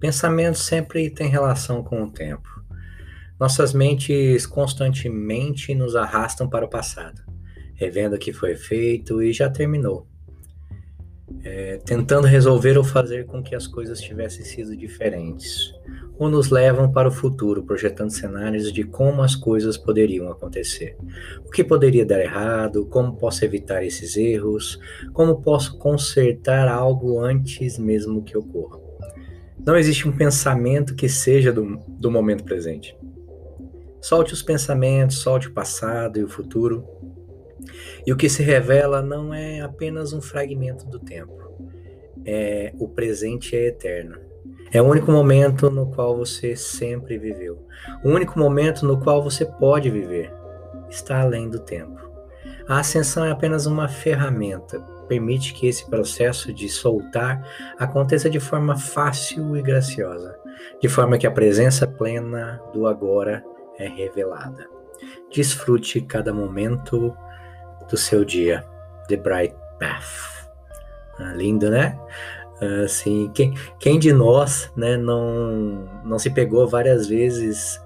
Pensamento sempre tem relação com o tempo. Nossas mentes constantemente nos arrastam para o passado, revendo o que foi feito e já terminou. É, tentando resolver ou fazer com que as coisas tivessem sido diferentes, ou nos levam para o futuro, projetando cenários de como as coisas poderiam acontecer. O que poderia dar errado, como posso evitar esses erros, como posso consertar algo antes mesmo que ocorra. Não existe um pensamento que seja do, do momento presente. Solte os pensamentos, solte o passado e o futuro. E o que se revela não é apenas um fragmento do tempo. É, o presente é eterno. É o único momento no qual você sempre viveu. O único momento no qual você pode viver. Está além do tempo. A ascensão é apenas uma ferramenta permite que esse processo de soltar aconteça de forma fácil e graciosa, de forma que a presença plena do agora é revelada. Desfrute cada momento do seu dia. The Bright Path. Ah, lindo, né? Assim, quem, quem de nós né, não, não se pegou várias vezes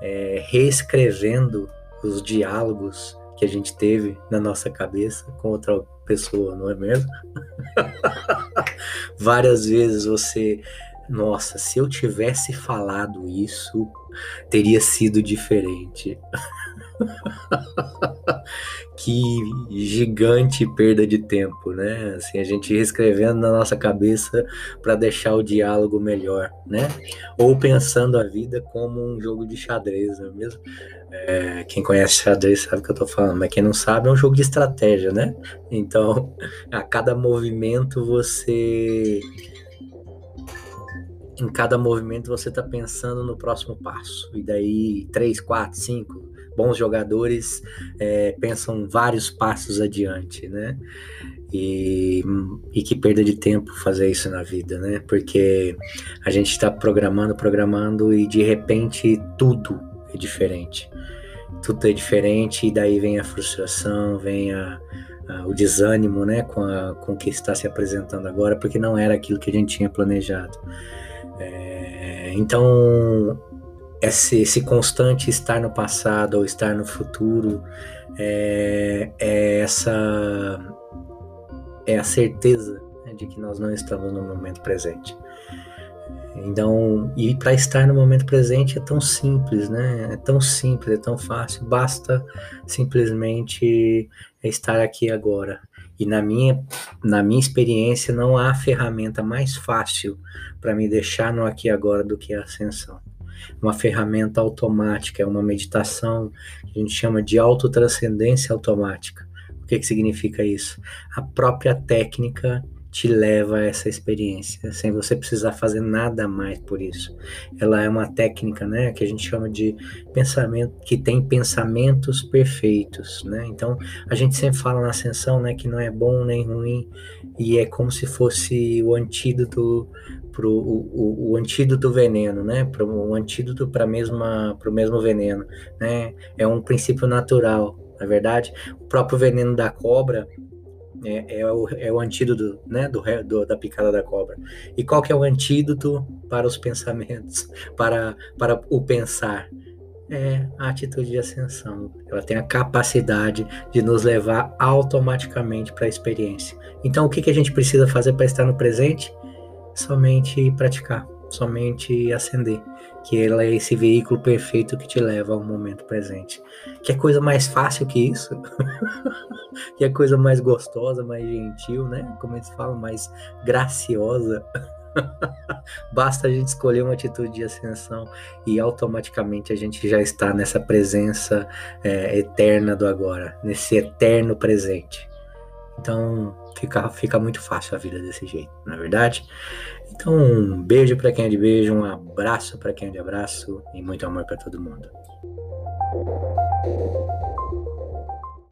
é, reescrevendo os diálogos que a gente teve na nossa cabeça com outra pessoa, não é mesmo? Várias vezes você, nossa, se eu tivesse falado isso, teria sido diferente. que gigante perda de tempo, né? Assim, a gente reescrevendo na nossa cabeça para deixar o diálogo melhor, né? Ou pensando a vida como um jogo de xadrez, não é mesmo? É, quem conhece xadrez sabe o que eu tô falando, mas quem não sabe é um jogo de estratégia, né? Então, a cada movimento você. Em cada movimento você tá pensando no próximo passo. E daí, três, quatro, cinco bons jogadores é, pensam vários passos adiante, né? E, e que perda de tempo fazer isso na vida, né? Porque a gente está programando, programando e de repente tudo é diferente. Tudo é diferente e daí vem a frustração, vem a, a, o desânimo, né? Com, a, com o que está se apresentando agora, porque não era aquilo que a gente tinha planejado. É, então esse, esse, constante estar no passado ou estar no futuro é, é essa é a certeza né, de que nós não estamos no momento presente. Então, e para estar no momento presente é tão simples, né? É tão simples, é tão fácil, basta simplesmente estar aqui agora. E na minha, na minha experiência, não há ferramenta mais fácil para me deixar no aqui agora do que a ascensão uma ferramenta automática, é uma meditação que a gente chama de autotranscendência automática. O que, que significa isso? A própria técnica te leva a essa experiência, sem você precisar fazer nada mais por isso. Ela é uma técnica, né, que a gente chama de pensamento, que tem pensamentos perfeitos, né? Então, a gente sempre fala na ascensão, né, que não é bom nem ruim, e é como se fosse o antídoto pro o, o, antídoto veneno, né? Para o antídoto para mesma para o mesmo veneno, né? É um princípio natural, na verdade. O próprio veneno da cobra é, é, o, é o antídoto, né? Do, do, da picada da cobra. E qual que é o antídoto para os pensamentos, para para o pensar? É a atitude de ascensão. Ela tem a capacidade de nos levar automaticamente para a experiência. Então, o que, que a gente precisa fazer para estar no presente? Somente praticar, somente acender, que ela é esse veículo perfeito que te leva ao momento presente. Que é coisa mais fácil que isso? que é coisa mais gostosa, mais gentil, né? Como eles falam, mais graciosa. Basta a gente escolher uma atitude de ascensão e automaticamente a gente já está nessa presença é, eterna do agora, nesse eterno presente. Então, fica, fica muito fácil a vida desse jeito, não é verdade? Então, um beijo para quem é de beijo, um abraço para quem é de abraço e muito amor para todo mundo.